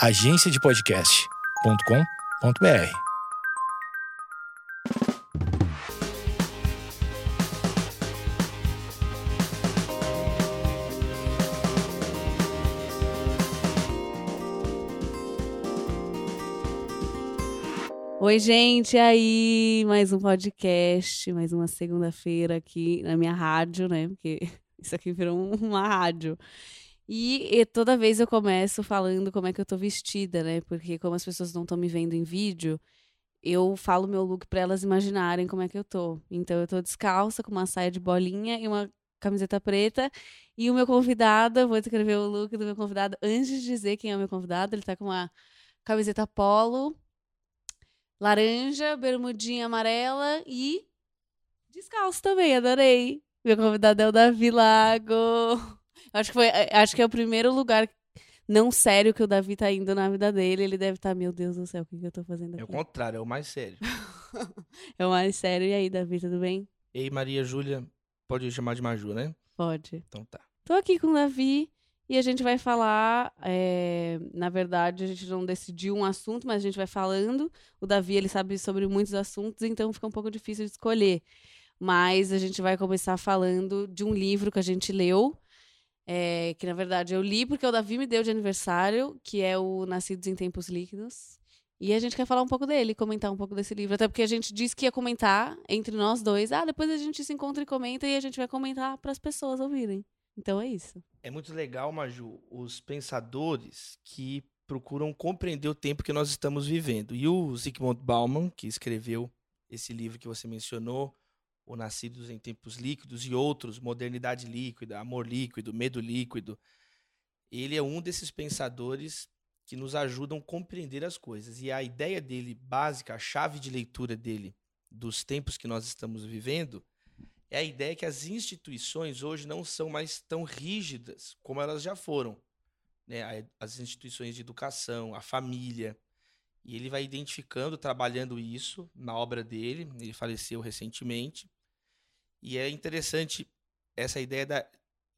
agenciadepodcast.com.br. Oi, gente, aí, mais um podcast, mais uma segunda-feira aqui na minha rádio, né? Porque isso aqui virou um- uma rádio. E, e toda vez eu começo falando como é que eu tô vestida, né? Porque como as pessoas não estão me vendo em vídeo, eu falo meu look pra elas imaginarem como é que eu tô. Então eu tô descalça com uma saia de bolinha e uma camiseta preta. E o meu convidado, eu vou descrever o look do meu convidado antes de dizer quem é o meu convidado. Ele tá com uma camiseta polo, laranja, bermudinha amarela e descalço também, adorei. Meu convidado é o Davi Lago. Acho que foi, acho que é o primeiro lugar não sério que o Davi tá indo na vida dele. Ele deve estar, meu Deus do céu, o que, que eu tô fazendo É o aqui? contrário, é o mais sério. É o mais sério. E aí, Davi, tudo bem? Ei, Maria Júlia, pode chamar de Maju, né? Pode. Então tá. Tô aqui com o Davi e a gente vai falar. é, na verdade, a gente não decidiu um assunto, mas a gente vai falando. O Davi ele sabe sobre muitos assuntos, então fica um pouco difícil de escolher. Mas a gente vai começar falando de um livro que a gente leu. É, que na verdade eu li porque o Davi me deu de aniversário, que é o Nascidos em Tempos Líquidos. E a gente quer falar um pouco dele, comentar um pouco desse livro. Até porque a gente disse que ia comentar entre nós dois. Ah, depois a gente se encontra e comenta e a gente vai comentar para as pessoas ouvirem. Então é isso. É muito legal, Maju, os pensadores que procuram compreender o tempo que nós estamos vivendo. E o Zygmunt Bauman, que escreveu esse livro que você mencionou, O Nascidos em Tempos Líquidos e outros, Modernidade Líquida, Amor Líquido, Medo Líquido, ele é um desses pensadores que nos ajudam a compreender as coisas. E a ideia dele básica, a chave de leitura dele dos tempos que nós estamos vivendo, é a ideia que as instituições hoje não são mais tão rígidas como elas já foram. Né? As instituições de educação, a família. E ele vai identificando, trabalhando isso na obra dele. Ele faleceu recentemente. E é interessante essa ideia da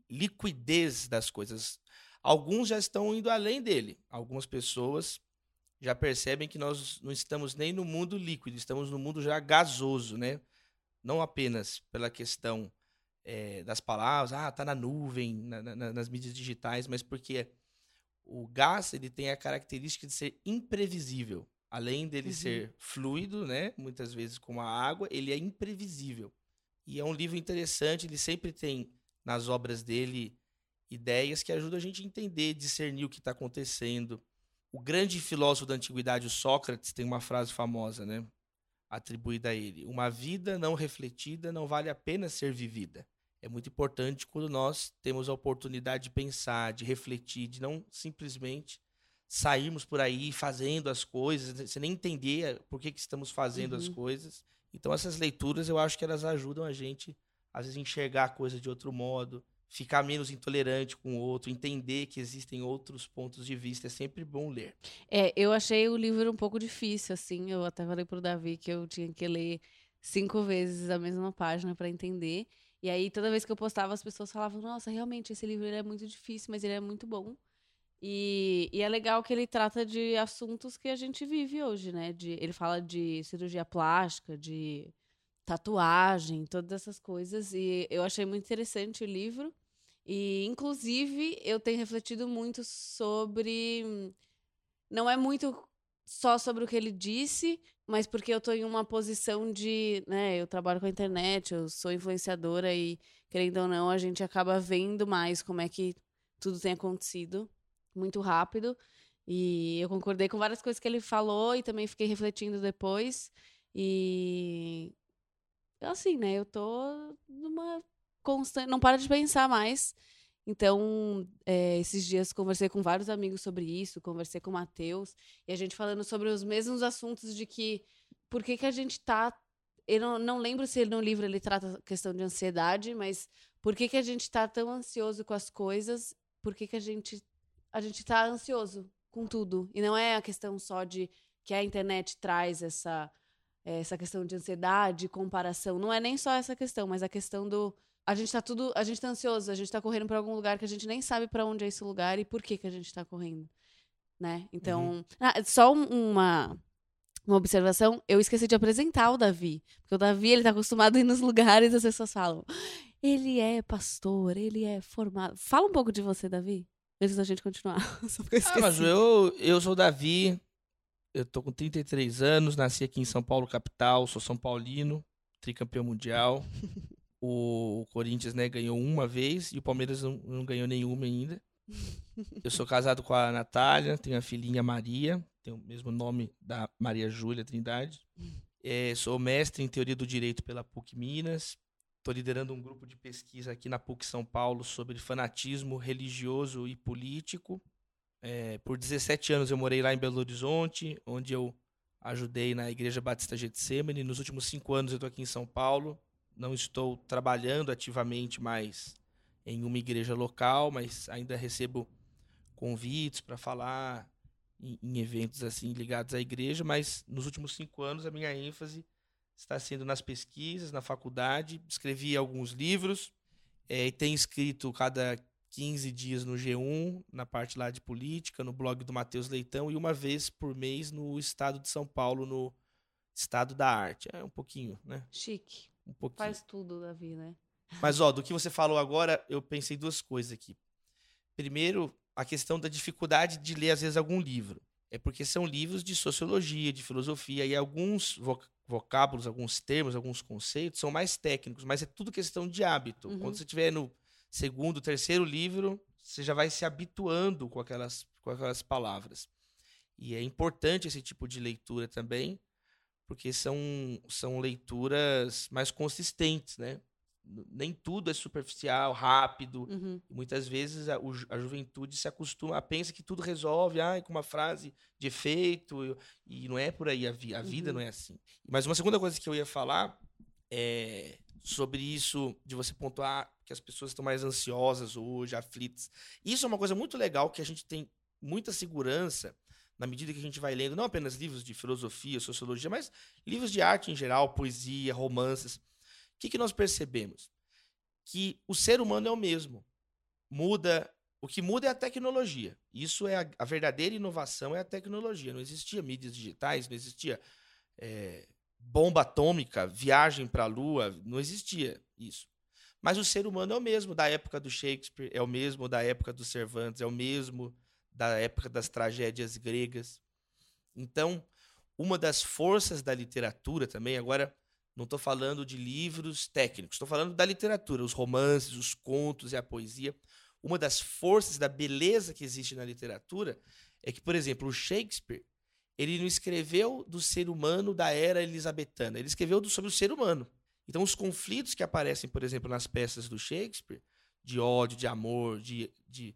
liquidez das coisas. Alguns já estão indo além dele. Algumas pessoas já percebem que nós não estamos nem no mundo líquido, estamos no mundo já gasoso, né? Não apenas pela questão eh, das palavras, ah, tá na nuvem, na- na- nas mídias digitais, mas porque o gás ele tem a característica de ser imprevisível. Além dele Uhum. ser fluido, né? Muitas vezes como a água, ele é imprevisível. E é um livro interessante, ele sempre tem nas obras dele ideias que ajudam a gente a entender, discernir o que está acontecendo. O grande filósofo da antiguidade, o Sócrates, tem uma frase famosa, né? Atribuída a ele: Uma vida não refletida não vale a pena ser vivida. É muito importante quando nós temos a oportunidade de pensar, de refletir, de não simplesmente sairmos por aí fazendo as coisas, sem nem entender por que, que estamos fazendo as Uhum. coisas. Então, essas leituras eu acho que elas ajudam a gente, às vezes, enxergar a coisa de outro modo, ficar menos intolerante com o outro, entender que existem outros pontos de vista. É sempre bom ler. É, eu achei o livro um pouco difícil, assim. Eu até falei pro Davi que eu tinha que ler cinco vezes a mesma página para entender. E aí, toda vez que eu postava, as pessoas falavam: Nossa, realmente, esse livro é muito difícil, mas ele é muito bom. E, e é legal que ele trata de assuntos que a gente vive hoje, né? De, ele fala de cirurgia plástica, de tatuagem, todas essas coisas. E eu achei muito interessante o livro. E, inclusive, eu tenho refletido muito sobre. Não é muito só sobre o que ele disse, mas porque eu tô em uma posição de, né, eu trabalho com a internet, eu sou influenciadora e, querendo ou não, a gente acaba vendo mais como é que tudo tem acontecido muito rápido. E eu concordei com várias coisas que ele falou e também fiquei refletindo depois. E assim, né, eu tô numa constante, não para de pensar mais. Então, é, esses dias conversei com vários amigos sobre isso, conversei com o Matheus, e a gente falando sobre os mesmos assuntos de que por que, que a gente tá. Eu não, não lembro se no livro ele trata a questão de ansiedade, mas por que, que a gente tá tão ansioso com as coisas? Por que, que a gente a gente tá ansioso com tudo? E não é a questão só de que a internet traz essa essa questão de ansiedade, comparação. Não é nem só essa questão, mas a questão do a gente tá tudo, a gente tá ansioso, a gente tá correndo para algum lugar que a gente nem sabe para onde é esse lugar e por que que a gente tá correndo. né? Então, ah, só um- uma uma observação, eu esqueci de apresentar o Davi, porque o Davi, ele tá acostumado a ir nos lugares e as pessoas falam: "Ele é pastor, ele é formado". Fala um pouco de você, Davi, antes da gente continuar. Só porque eu Ah, mas eu, eu sou o Davi, eu tô com 33 anos, nasci aqui em São Paulo, capital, sou São Paulino, tricampeão mundial. O Corinthians, né, ganhou uma vez e o Palmeiras não, não ganhou nenhuma ainda. Eu sou casado com a Natália, tenho a filhinha Maria, tem o mesmo nome da Maria Júlia Trindade. É, sou mestre em teoria do direito pela PUC Minas. Estou liderando um grupo de pesquisa aqui na PUC São Paulo sobre fanatismo religioso e político. É, por 17 anos eu morei lá em Belo Horizonte, onde eu ajudei na Igreja Batista Getsemane. Nos últimos cinco anos eu estou aqui em São Paulo. Não estou trabalhando ativamente mais em uma igreja local, mas ainda recebo convites para falar em, em eventos assim ligados à igreja. Mas nos últimos cinco anos a minha ênfase está sendo nas pesquisas, na faculdade. Escrevi alguns livros eh, e tenho escrito cada 15 dias no G1, na parte lá de política, no blog do Matheus Leitão, e uma vez por mês no Estado de São Paulo, no Estado da Arte. É um pouquinho, né? Chique. Um pouquinho. Faz tudo, Davi, né? Mas, ó, do que você falou agora, eu pensei duas coisas aqui. Primeiro, a questão da dificuldade de ler, às vezes, algum livro. É porque são livros de sociologia, de filosofia, e alguns vocábulos, alguns termos, alguns conceitos são mais técnicos, mas é tudo questão de hábito. Uhum. Quando você estiver no segundo, terceiro livro, você já vai se habituando com aquelas, com aquelas palavras. E é importante esse tipo de leitura também, porque são, são leituras mais consistentes, né? Nem tudo é superficial, rápido. Uhum. Muitas vezes a, a juventude se acostuma, pensa que tudo resolve, ai, com uma frase de efeito, e não é por aí, a, vi- a vida Uhum. não é assim. Mas uma segunda coisa que eu ia falar é sobre isso de você pontuar que as pessoas estão mais ansiosas hoje, aflitas. Isso é uma coisa muito legal que a gente tem muita segurança na medida que a gente vai lendo, não apenas livros de filosofia, sociologia, mas livros de arte em geral, poesia, romances. Que, que nós percebemos? Que o ser humano é o mesmo. Muda. O que muda é a tecnologia. Isso é a, a verdadeira inovação, é a tecnologia. Não existia mídias digitais, não existia é, bomba atômica, viagem para a Lua, não existia isso. Mas o ser humano é o mesmo da época do Shakespeare, é o mesmo da época do Cervantes, é o mesmo da época das tragédias gregas. Então, uma das forças da literatura também, agora não estou falando de livros técnicos, estou falando da literatura, os romances, os contos e a poesia. Uma das forças da beleza que existe na literatura é que, por exemplo, o Shakespeare, ele não escreveu do ser humano da era elisabetana, ele escreveu sobre o ser humano. Então, os conflitos que aparecem, por exemplo, nas peças do Shakespeare, de ódio, de amor, de, de,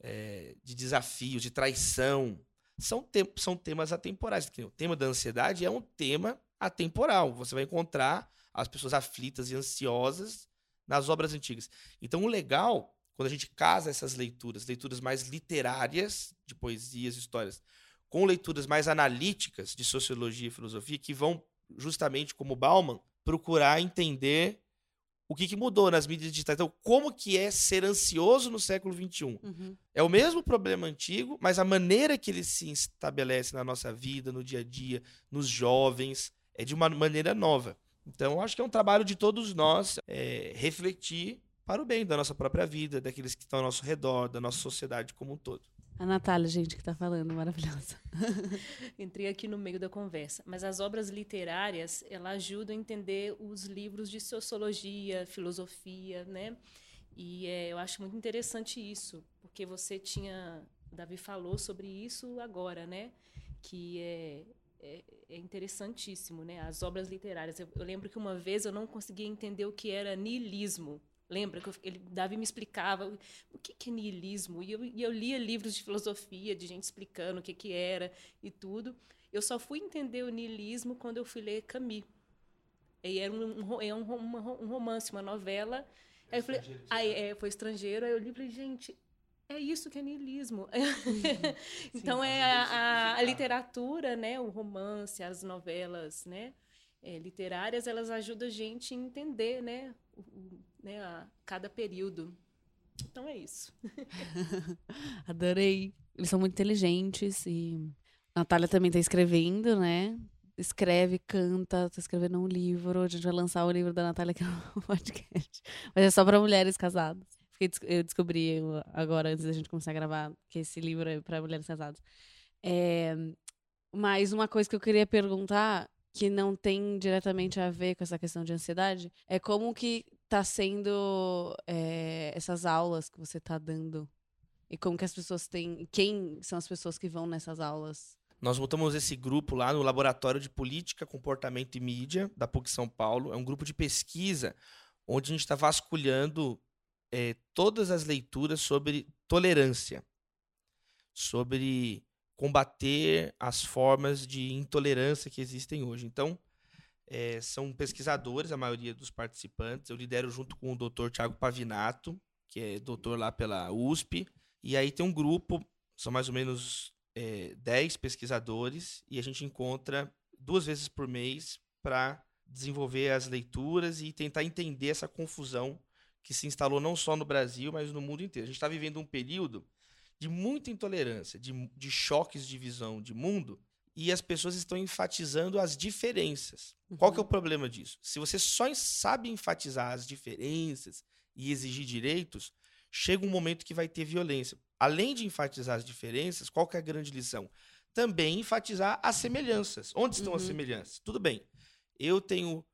eh, de desafios, de traição, são, te- são temas atemporais. O tema da ansiedade é um tema atemporal. Você vai encontrar as pessoas aflitas e ansiosas nas obras antigas. Então, o legal, quando a gente casa essas leituras, leituras mais literárias, de poesias, histórias, com leituras mais analíticas de sociologia e filosofia, que vão, justamente como Bauman, procurar entender o que, que mudou nas mídias digitais. Então, como que é ser ansioso no século XXI? Uhum. É o mesmo problema antigo, mas a maneira que ele se estabelece na nossa vida, no dia a dia, nos jovens, é de uma maneira nova. Então, eu acho que é um trabalho de todos nós é, refletir para o bem da nossa própria vida, daqueles que estão ao nosso redor, da nossa sociedade como um todo. A Natália, gente, que tá falando, maravilhosa. Entrei aqui no meio da conversa, mas as obras literárias, ela ajudam a entender os livros de sociologia, filosofia, né? E é, eu acho muito interessante isso, porque você tinha, o Davi falou sobre isso agora, né? Que é, é, é interessantíssimo, né? As obras literárias. Eu, eu lembro que uma vez eu não conseguia entender o que era niilismo. Lembra que eu, ele, Davi me explicava o que, que é niilismo? E eu, e eu lia livros de filosofia, de gente explicando o que, que era e tudo. Eu só fui entender o niilismo quando eu fui ler Camus. E era um, um, é um, ro- um romance, uma novela. Aí eu falei, aí, é, foi estrangeiro, aí eu li e falei, gente, é isso que é niilismo. então é a, a- a literatura, né, o romance, as novelas, né, é, literárias, elas ajudam a gente a entender, né, o- o- né, a cada período. Então é isso. Adorei. eles são muito inteligentes e a Natália também tá escrevendo, né? Escreve, canta, tá escrevendo um livro. A gente vai lançar o livro da Natália aqui no podcast. Mas é só para mulheres casadas. Eu descobri agora, antes da gente começar a gravar, que esse livro é para mulheres casadas. É, mas uma coisa que eu queria perguntar, que não tem diretamente a ver com essa questão de ansiedade, é como que tá sendo é, essas aulas que você tá dando? E como que as pessoas têm. Quem são as pessoas que vão nessas aulas? Nós montamos esse grupo lá no Laboratório de Política, Comportamento e Mídia, da PUC São Paulo. É um grupo de pesquisa onde a gente está vasculhando é, todas as leituras sobre tolerância, sobre combater as formas de intolerância que existem hoje. Então, é, são pesquisadores, a maioria dos participantes. Eu lidero junto com o doutor Tiago Pavinato, que é doutor lá pela USP. E aí tem um grupo, são mais ou menos é, 10 pesquisadores, e a gente encontra duas vezes por mês para desenvolver as leituras e tentar entender essa confusão que se instalou não só no Brasil, mas no mundo inteiro. A gente está vivendo um período de muita intolerância, de, de choques de visão de mundo, e as pessoas estão enfatizando as diferenças. Uhum. Qual que é o uhum. problema disso? Se você só sabe enfatizar as diferenças e exigir direitos, chega um momento que vai ter violência. Além de enfatizar as diferenças, qual que é a grande lição? Também enfatizar as semelhanças. Onde estão uhum. as semelhanças? Tudo bem. Eu tenho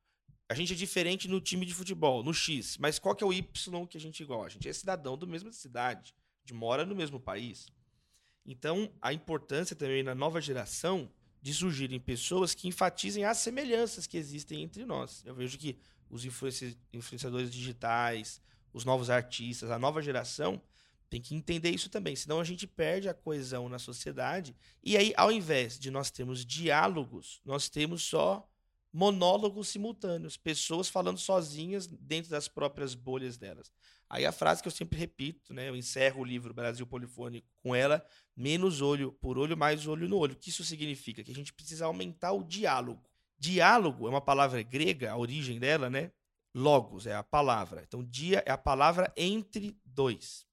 a gente é diferente no time de futebol, no X, mas qual que é o Y que a gente é igual? A gente é cidadão da mesma cidade de mora no mesmo país. Então, a importância também na nova geração de surgirem pessoas que enfatizem as semelhanças que existem entre nós. Eu vejo que os influenciadores digitais, os novos artistas, a nova geração tem que entender isso também, senão a gente perde a coesão na sociedade. E aí, ao invés de nós termos diálogos, nós temos só monólogos simultâneos, pessoas falando sozinhas dentro das próprias bolhas delas. Aí a frase que eu sempre repito, né? Eu encerro o livro Brasil Polifônico com ela, menos olho por olho, mais olho no olho. O que isso significa? Que a gente precisa aumentar o diálogo. Diálogo é uma palavra grega, a origem dela, né? Logos é a palavra. Então, dia é a palavra entre dois.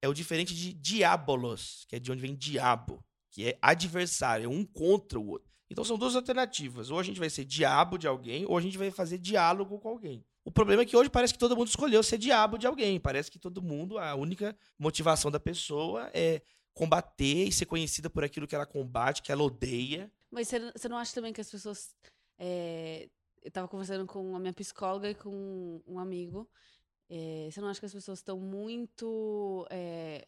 É o diferente de diabolos, que é de onde vem diabo, que é adversário, é um contra o outro. Então são duas alternativas. Ou a gente vai ser diabo de alguém, ou a gente vai fazer diálogo com alguém. O problema é que hoje parece que todo mundo escolheu ser diabo de alguém. Parece que todo mundo, a única motivação da pessoa é combater e ser conhecida por aquilo que ela combate, que ela odeia. Mas você não acha também que as pessoas. É... Eu estava conversando com a minha psicóloga e com um amigo. É... Você não acha que as pessoas estão muito. É...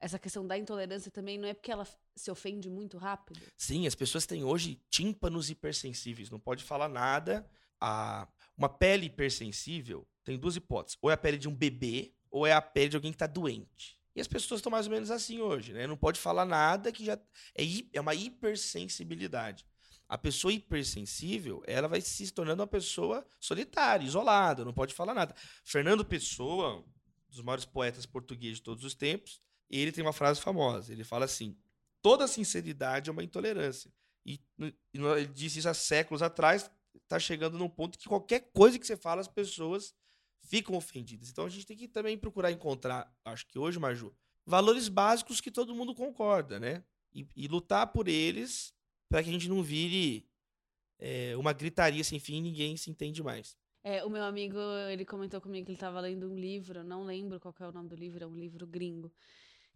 Essa questão da intolerância também não é porque ela se ofende muito rápido? Sim, as pessoas têm hoje tímpanos hipersensíveis. Não pode falar nada. A uma pele hipersensível tem duas hipóteses. Ou é a pele de um bebê, ou é a pele de alguém que está doente. E as pessoas estão mais ou menos assim hoje, né? Não pode falar nada que já. É, é uma hipersensibilidade. A pessoa hipersensível, ela vai se tornando uma pessoa solitária, isolada, não pode falar nada. Fernando Pessoa, um dos maiores poetas portugueses de todos os tempos, ele tem uma frase famosa. Ele fala assim: toda sinceridade é uma intolerância. E, ele disse isso há séculos atrás, tá chegando num ponto que qualquer coisa que você fala, as pessoas ficam ofendidas. Então a gente tem que também procurar encontrar, acho que hoje, Maju, valores básicos que todo mundo concorda, né? E, e lutar por eles para que a gente não vire é, uma gritaria sem fim e ninguém se entende mais. É, o meu amigo, ele comentou comigo que ele estava lendo um livro, não lembro qual é o nome do livro, é um livro gringo,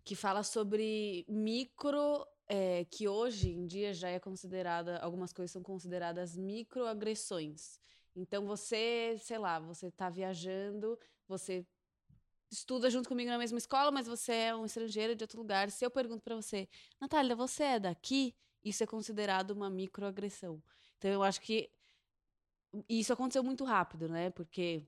que fala sobre micro é, que hoje em dia já é considerada, algumas coisas são consideradas microagressões. Então você, sei lá, você está viajando, você estuda junto comigo na mesma escola, mas você é um estrangeiro de outro lugar. Se eu pergunto para você, Natália, você é daqui? Isso é considerado uma microagressão. Então eu acho que isso aconteceu muito rápido, né? Porque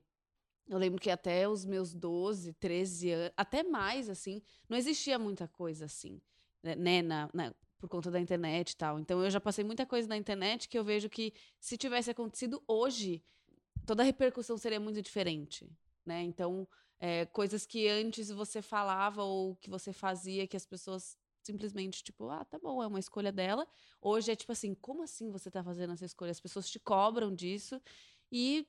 eu lembro que até os meus 12, 13 anos, até mais, assim, não existia muita coisa assim. Né, né, na, na, por conta da internet e tal. Então eu já passei muita coisa na internet que eu vejo que se tivesse acontecido hoje, toda a repercussão seria muito diferente, né? Então, é, coisas que antes você falava ou que você fazia que as pessoas simplesmente, tipo, ah, tá bom, é uma escolha dela. Hoje é tipo assim, como assim você tá fazendo essa escolha? As pessoas te cobram disso e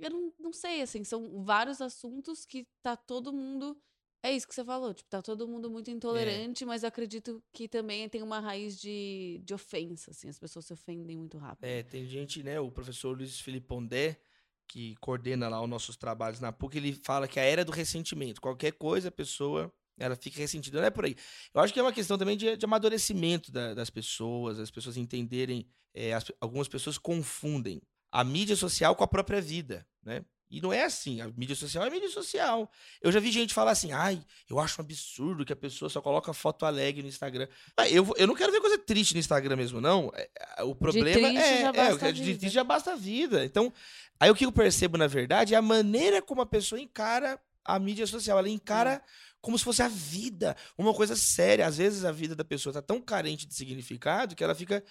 eu não, não sei, assim, são vários assuntos que tá todo mundo É isso que você falou, tipo, tá todo mundo muito intolerante, mas eu acredito que também tem uma raiz de, de ofensa, assim, as pessoas se ofendem muito rápido. É, tem gente, né? O professor Luiz Felipe Pondé, que coordena lá os nossos trabalhos na PUC, ele fala que a era do ressentimento. Qualquer coisa, a pessoa ela fica ressentida. Não é por aí. Eu acho que é uma questão também de, de amadurecimento da- das pessoas, as pessoas entenderem. é, as- algumas pessoas confundem a mídia social com a própria vida, né? E não é assim. A mídia social é mídia social. Eu já vi gente falar assim, ai, eu acho um absurdo que a pessoa só coloca foto alegre no Instagram. Eu, eu não quero ver coisa triste no Instagram mesmo, não. É, é, O problema triste é, já é, basta a de vida. triste já basta a vida. Então, aí o que eu percebo, na verdade, é a maneira como a pessoa encara a mídia social. Ela encara como se fosse a vida, uma coisa séria. Às vezes a vida da pessoa tá tão carente de significado que ela fica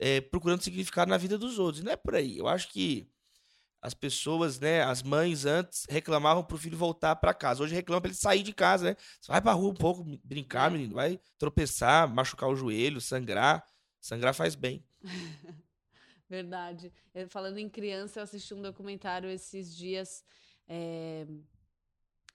é, procurando significado na vida dos outros. E não é por aí. Eu acho que as pessoas, né, as mães antes reclamavam pro filho voltar para casa. Hoje reclamam pra ele sair de casa, né? Vai pra rua um pouco brincar, É. menino, vai tropeçar, machucar o joelho, sangrar. Sangrar faz bem. Verdade. Eh, Falando em criança, eu assisti um documentário esses dias. eh,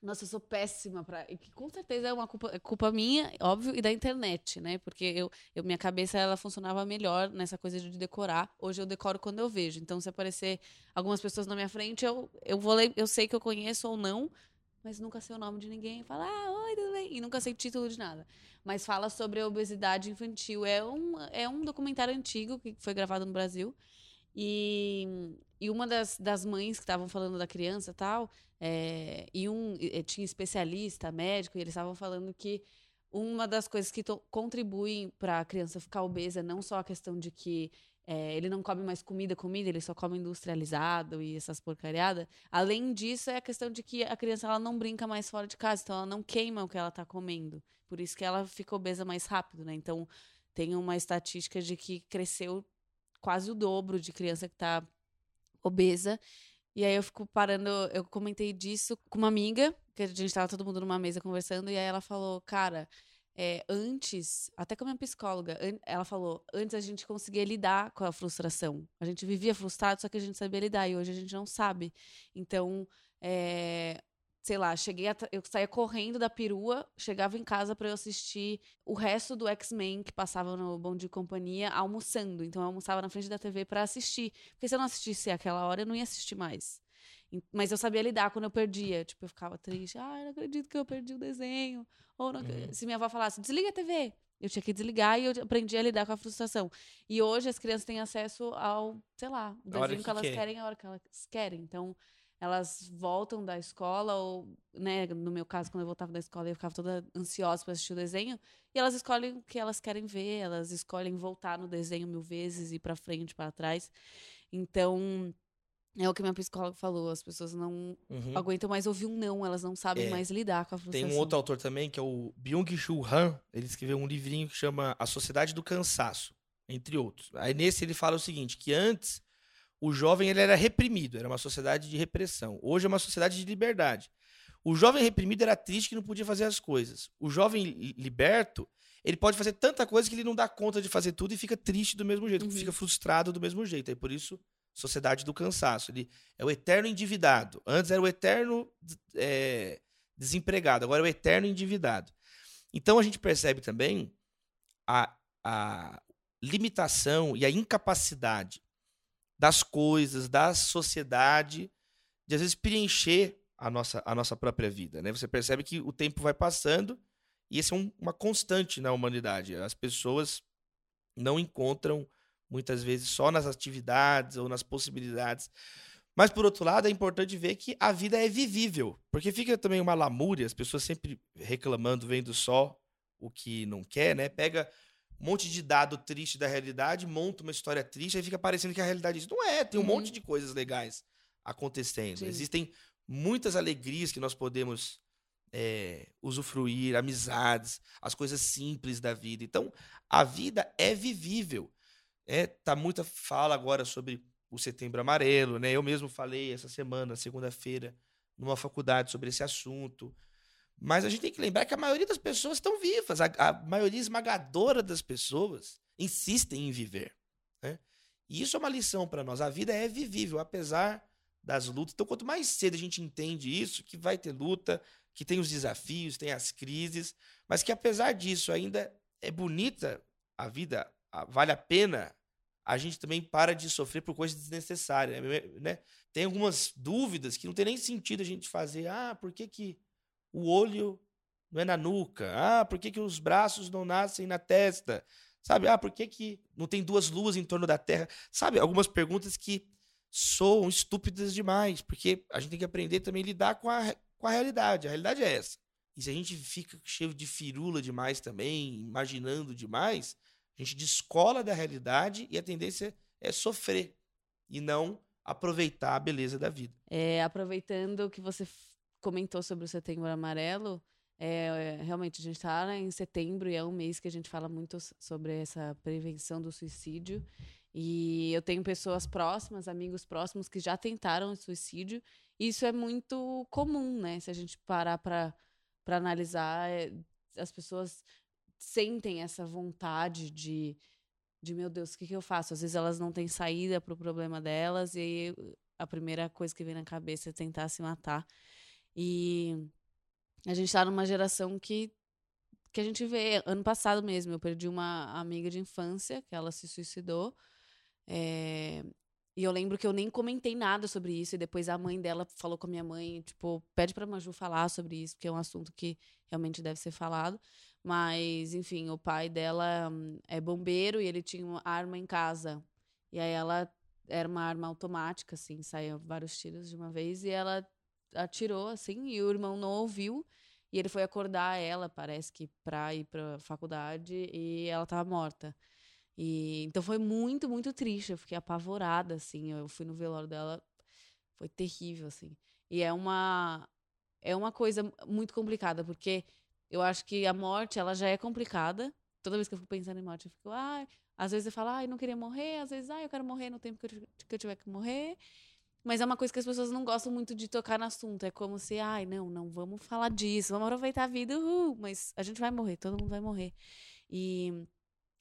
Nossa, eu sou péssima para. E que com certeza é uma culpa, é culpa minha, óbvio, e da internet, né? Porque eu, eu, minha cabeça ela funcionava melhor nessa coisa de decorar. Hoje eu decoro quando eu vejo. Então, se aparecer algumas pessoas na minha frente, eu, eu vou ler, eu sei que eu conheço ou não, mas nunca sei o nome de ninguém. Fala, ah, oi, tudo bem? E nunca sei título de nada. Mas fala sobre a obesidade infantil. É um, é um documentário antigo que foi gravado no Brasil. E, e uma das, das mães que estavam falando da criança tal, é, e um e tinha especialista, médico, e eles estavam falando que uma das coisas que contribuem para a criança ficar obesa não só a questão de que é, ele não come mais comida, comida, ele só come industrializado e essas porcariadas. Além disso, é a questão de que a criança ela não brinca mais fora de casa, então ela não queima o que ela está comendo. Por isso que ela fica obesa mais rápido, né? Então, tem uma estatística de que cresceu quase o dobro de criança que tá obesa. E aí eu fico parando, eu comentei disso com uma amiga, que a gente tava todo mundo numa mesa conversando, e aí ela falou, cara, é, antes, até com a minha psicóloga, ela falou, antes a gente conseguia lidar com a frustração. A gente vivia frustrado, só que a gente sabia lidar, e hoje a gente não sabe. Então, é, sei lá, cheguei a eu saía correndo da perua, chegava em casa pra eu assistir o resto do X-Men que passava no Bom Dia e Companhia almoçando. Então eu almoçava na frente da TV pra assistir, porque se eu não assistisse aquela hora, eu não ia assistir mais. Mas eu sabia lidar quando eu perdia. Tipo, eu ficava triste. Ah, eu não acredito que eu perdi o desenho. Ou não... Uhum. se minha avó falasse, desliga a TV. Eu tinha que desligar e eu aprendi a lidar com a frustração. E hoje as crianças têm acesso ao, sei lá, o desenho que que elas quer. querem a hora que elas querem. Então, elas voltam da escola, ou, né, no meu caso, quando eu voltava da escola, eu ficava toda ansiosa para assistir o desenho, e elas escolhem o que elas querem ver, elas escolhem voltar no desenho mil vezes, ir para frente, para trás. Então, é o que minha psicóloga falou, as pessoas não Uhum. aguentam mais ouvir um não, elas não sabem É. mais lidar com a Tem frustração. um outro autor também, que é o Byung-Chul Han. Ele escreveu um livrinho que chama A Sociedade do Cansaço, entre outros. Aí nesse ele fala o seguinte, que antes o jovem ele era reprimido, era uma sociedade de repressão. Hoje é uma sociedade de liberdade. O jovem reprimido era triste que não podia fazer as coisas. O jovem li- liberto, ele pode fazer tanta coisa que ele não dá conta de fazer tudo e fica triste do mesmo jeito, Uhum. fica frustrado do mesmo jeito. Aí por isso, sociedade do cansaço. Ele é o eterno endividado. Antes era o eterno é, desempregado, agora é o eterno endividado. Então a gente percebe também a, a limitação e a incapacidade das coisas, da sociedade, de às vezes preencher a nossa, a nossa própria vida. Né? Você percebe que o tempo vai passando e isso é um- uma constante na humanidade. As pessoas não encontram, muitas vezes, só nas atividades ou nas possibilidades. Mas, por outro lado, é importante ver que a vida é vivível. Porque fica também uma lamúria, as pessoas sempre reclamando, vendo só o que não quer, né? Pega um monte de dado triste da realidade, monta uma história triste, aí fica parecendo que a realidade é isso. Não é, tem um Uhum. monte de coisas legais acontecendo. Sim. Existem muitas alegrias que nós podemos é, usufruir, amizades, as coisas simples da vida. Então, a vida é vivível. É, tá muita fala agora sobre o Setembro Amarelo, né? Eu mesmo falei essa semana, segunda-feira, numa faculdade sobre esse assunto. Mas a gente tem que lembrar que a maioria das pessoas estão vivas. A, a maioria esmagadora das pessoas insistem em viver. Né? E isso é uma lição para nós. A vida é vivível, apesar das lutas. Então, quanto mais cedo a gente entende isso, que vai ter luta, que tem os desafios, tem as crises, mas que apesar disso ainda é bonita a vida, vale a pena, a gente também para de sofrer por coisas desnecessárias, né? Tem algumas dúvidas que não tem nem sentido a gente fazer. Ah, por que, que o olho não é na nuca? Ah, por que, que os braços não nascem na testa? Sabe? Ah, por que, que não tem duas luas em torno da Terra? Sabe? Algumas perguntas que soam estúpidas demais, porque a gente tem que aprender também a lidar com a, com a realidade. A realidade é essa. E se a gente fica cheio de firula demais também, imaginando demais, a gente descola da realidade e a tendência é sofrer e não aproveitar a beleza da vida. É, aproveitando que você comentou sobre o Setembro Amarelo, é, é, realmente a gente está em setembro e é um mês que a gente fala muito sobre essa prevenção do suicídio. E eu tenho pessoas próximas, amigos próximos que já tentaram suicídio. E isso é muito comum, né? Se a gente parar para analisar, é, as pessoas sentem essa vontade de, de meu Deus, o que, que eu faço? Às vezes elas não têm saída para o problema delas e a primeira coisa que vem na cabeça é tentar se matar. E a gente tá numa geração que que a gente vê, ano passado mesmo, eu perdi uma amiga de infância, que ela se suicidou. É, e eu lembro que eu nem comentei nada sobre isso, e depois a mãe dela falou com a minha mãe, tipo, pede pra Maju falar sobre isso, porque é um assunto que realmente deve ser falado. Mas, enfim, o pai dela hum, é bombeiro e ele tinha uma arma em casa. E aí ela era uma arma automática, assim, saíam vários tiros de uma vez, e ela atirou, assim, e o irmão não ouviu. E ele foi acordar ela, parece que pra ir pra faculdade, e ela tava morta. E então foi muito, muito triste. Eu fiquei apavorada, assim. Eu fui no velório dela, foi terrível, assim. E é uma é uma coisa muito complicada, porque eu acho que a morte, ela já é complicada. Toda vez que eu fico pensando em morte, eu fico, ai, às vezes eu falo, ai, não queria morrer, às vezes, ai, eu quero morrer no tempo que eu, que eu tiver que morrer. Mas é uma coisa que as pessoas não gostam muito de tocar no assunto. É como se, ai, não, não vamos falar disso, vamos aproveitar a vida, uhul, mas a gente vai morrer, todo mundo vai morrer. E,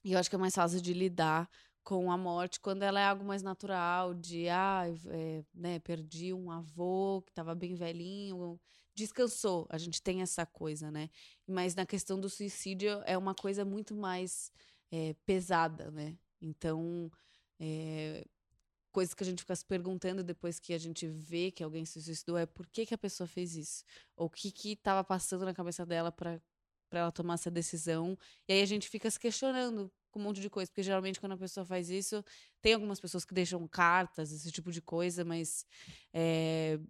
e eu acho que é mais fácil de lidar com a morte quando ela é algo mais natural, de, ah, é, né, perdi um avô que estava bem velhinho, descansou. A gente tem essa coisa, né? Mas na questão do suicídio é uma coisa muito mais é, pesada, né? Então, é, coisas que a gente fica se perguntando depois que a gente vê que alguém se suicidou é por que, que a pessoa fez isso? Ou o que que estava passando na cabeça dela para para ela tomar essa decisão. E aí a gente fica se questionando com um monte de coisa, porque geralmente quando a pessoa faz isso, tem algumas pessoas que deixam cartas, esse tipo de coisa, mas é,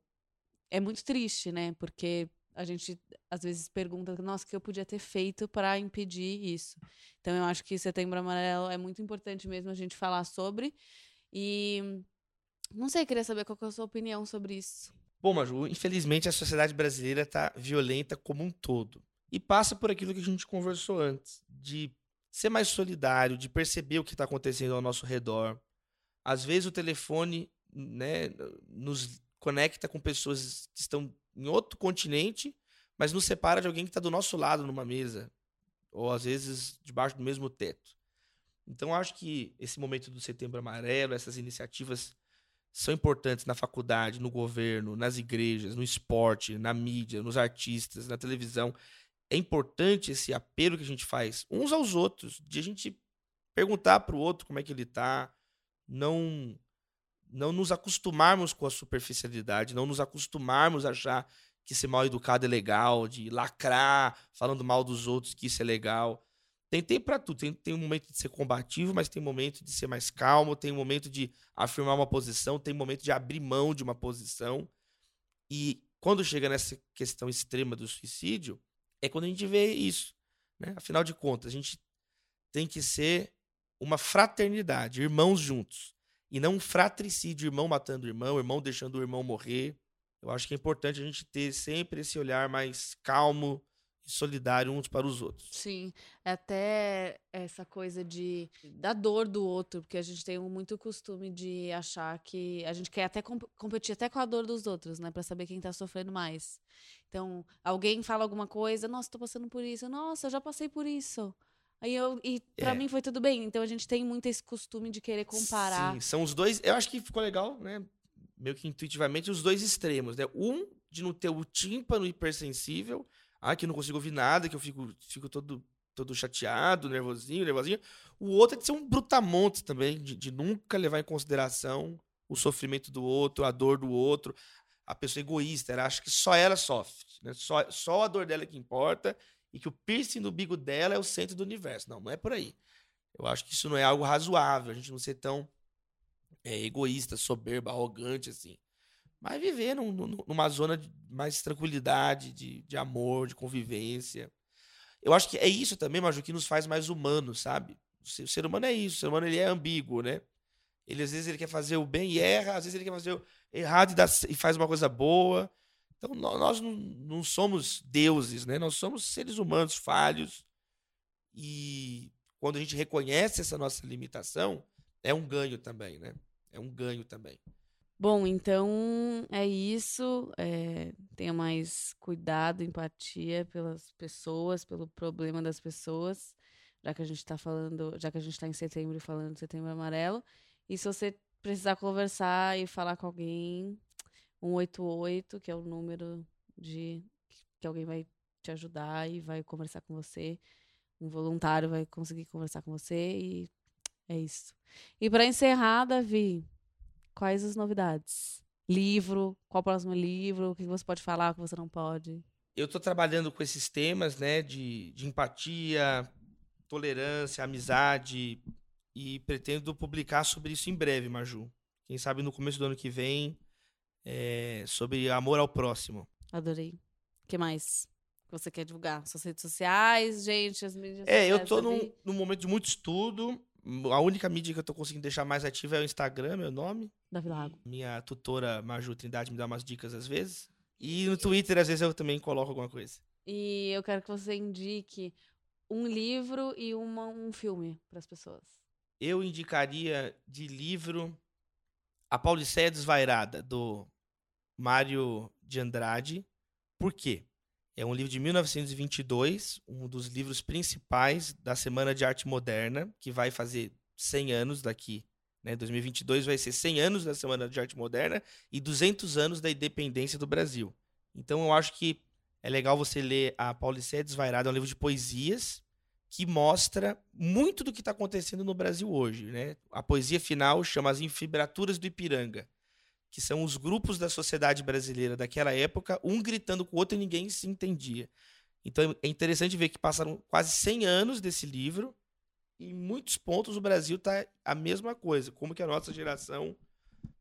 é muito triste, né? Porque a gente às vezes pergunta, nossa, o que eu podia ter feito para impedir isso? Então eu acho que Setembro Amarelo é muito importante mesmo a gente falar sobre. E não sei, queria saber qual que é a sua opinião sobre isso. Bom, Maju, infelizmente a sociedade brasileira está violenta como um todo. E passa por aquilo que a gente conversou antes, de ser mais solidário, de perceber o que está acontecendo ao nosso redor. Às vezes o telefone né, nos conecta com pessoas que estão em outro continente, mas nos separa de alguém que está do nosso lado numa mesa, ou às vezes debaixo do mesmo teto. Então acho que esse momento do Setembro Amarelo, essas iniciativas são importantes na faculdade, no governo, nas igrejas, no esporte, na mídia, nos artistas, na televisão. É importante esse apelo que a gente faz uns aos outros, de a gente perguntar para o outro como é que ele tá, não não nos acostumarmos com a superficialidade, não nos acostumarmos a achar que ser mal educado é legal, de lacrar, falando mal dos outros que isso é legal. Tem tempo para tudo. Tem, tem um momento de ser combativo, mas tem momento de ser mais calmo, tem um momento de afirmar uma posição, tem um momento de abrir mão de uma posição. E quando chega nessa questão extrema do suicídio, é quando a gente vê isso. Né? Afinal de contas, a gente tem que ser uma fraternidade, irmãos juntos. E não um fratricídio, irmão matando irmão, irmão deixando o irmão morrer. Eu acho que é importante a gente ter sempre esse olhar mais calmo e solidário uns para os outros. Sim, é até essa coisa de da dor do outro, porque a gente tem muito costume de achar que a gente quer até comp- competir até com a dor dos outros, né, Pra saber quem tá sofrendo mais. Então, alguém fala alguma coisa, nossa, tô passando por isso, nossa, eu já passei por isso. Aí eu e para É. mim foi tudo bem. Então a gente tem muito esse costume de querer comparar. Sim, são os dois. Eu acho que ficou legal, né? Meio que intuitivamente, os dois extremos, né? Um de não ter o tímpano hipersensível, ah, que eu não consigo ouvir nada, que eu fico, fico todo, todo chateado, nervosinho, nervosinho. O outro é de ser um brutamonte também, de, de nunca levar em consideração o sofrimento do outro, a dor do outro. A pessoa egoísta, ela acha que só ela sofre, né? só, só a dor dela é que importa e que o piercing do bigo dela é o centro do universo. Não, não é por aí. Eu acho que isso não é algo razoável, a gente não ser tão é, egoísta, soberba, arrogante assim. Mas viver num, numa zona de mais tranquilidade, de, de amor, de convivência. Eu acho que é isso também, Maju, que nos faz mais humanos, sabe? O ser humano é isso, o ser humano ele é ambíguo, né? Ele às vezes ele quer fazer o bem e erra, às vezes ele quer fazer o errado e, dá, e faz uma coisa boa. Então nós não, não somos deuses, né? Nós somos seres humanos falhos. E quando a gente reconhece essa nossa limitação, é um ganho também, né? É um ganho também. Bom, então é isso. É, tenha mais cuidado, empatia pelas pessoas, pelo problema das pessoas, já que a gente está falando, já que a gente está em setembro e falando de setembro amarelo. E se você precisar conversar e falar com alguém, 188, que é o número de que alguém vai te ajudar e vai conversar com você. Um voluntário vai conseguir conversar com você e é isso. E para encerrar, Davi, quais as novidades? Livro, qual o próximo livro? O que você pode falar, o que você não pode? Eu estou trabalhando com esses temas, né, de, de empatia, tolerância, amizade, e pretendo publicar sobre isso em breve, Maju. Quem sabe no começo do ano que vem, é, sobre amor ao próximo. Adorei. O que mais que você quer divulgar? Suas redes sociais, gente, as mídias É, sociais, eu Davi? num, num momento de muito estudo. A única mídia que eu tô conseguindo deixar mais ativa é o Instagram, meu nome. Davi Lago. Minha tutora Maju Trindade me dá umas dicas às vezes. E no Twitter, às vezes, eu também coloco alguma coisa. E eu quero que você indique um livro e uma, um filme para as pessoas. Eu indicaria de livro A Pauliceia Desvairada, do Mário de Andrade. Por quê? É um livro de 1922, um dos livros principais da Semana de Arte Moderna, que vai fazer 100 anos daqui. Né? 2022 vai ser 100 anos da Semana de Arte Moderna e 200 anos da independência do Brasil. Então eu acho que é legal você ler A Pauliceia Desvairada, é um livro de poesias que mostra muito do que está acontecendo no Brasil hoje. Né? A poesia final chama As Infibraturas do Ipiranga, que são os grupos da sociedade brasileira daquela época, um gritando com o outro e ninguém se entendia. Então é interessante ver que passaram quase 100 anos desse livro e em muitos pontos o Brasil está a mesma coisa. Como que a nossa geração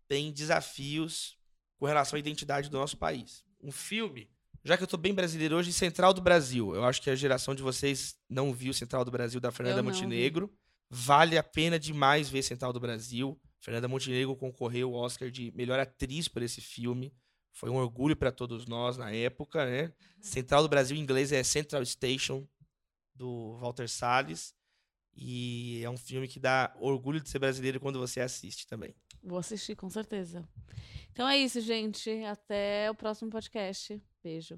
tem desafios com relação à identidade do nosso país. Um filme, já que eu estou bem brasileiro hoje, Central do Brasil. Eu acho que a geração de vocês não viu Central do Brasil da Fernanda vi. Montenegro. Vale a pena demais ver Central do Brasil. Fernanda Montenegro concorreu ao Oscar de melhor atriz por esse filme. Foi um orgulho para todos nós na época, né? Central do Brasil em inglês é Central Station, do Walter Salles. E é um filme que dá orgulho de ser brasileiro quando você assiste também. Vou assistir, com certeza. Então é isso, gente. Até o próximo podcast. Beijo.